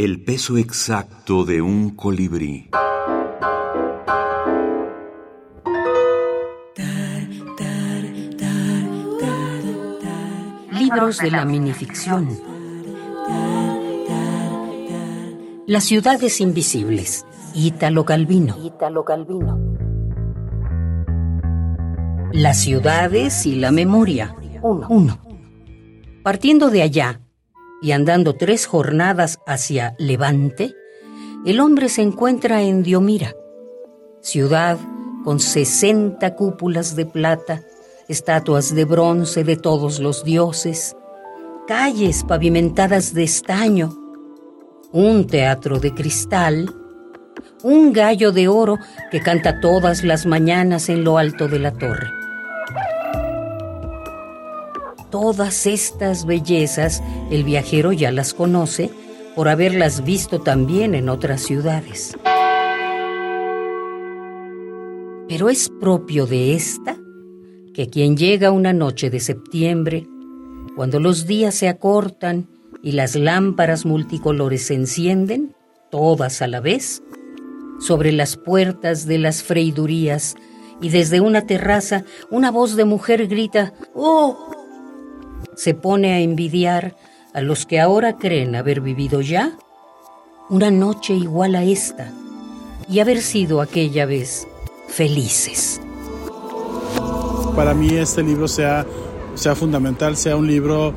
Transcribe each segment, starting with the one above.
El peso exacto de un colibrí. Libros de la minificción. Las ciudades invisibles. Ítalo Calvino. Ítalo Calvino. Las ciudades y la memoria. Uno. Uno. Partiendo de allá y andando tres jornadas hacia Levante, el hombre se encuentra en Diomira, ciudad con sesenta cúpulas de plata, estatuas de bronce de todos los dioses, calles pavimentadas de estaño, un teatro de cristal, un gallo de oro que canta todas las mañanas en lo alto de la torre. Todas estas bellezas el viajero ya las conoce por haberlas visto también en otras ciudades. Pero es propio de esta que quien llega una noche de septiembre, cuando los días se acortan y las lámparas multicolores se encienden, todas a la vez, sobre las puertas de las freidurías y desde una terraza una voz de mujer grita ¡Oh! Se pone a envidiar a los que ahora creen haber vivido ya una noche igual a esta y haber sido aquella vez felices. Para mí este libro sea, sea fundamental, sea un libro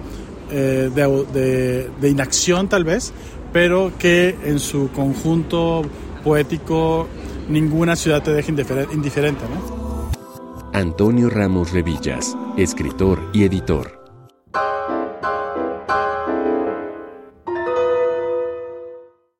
eh, de, de, de inacción tal vez, pero que en su conjunto poético ninguna ciudad te deje indiferente. ¿no? Antonio Ramos Revillas, escritor y editor.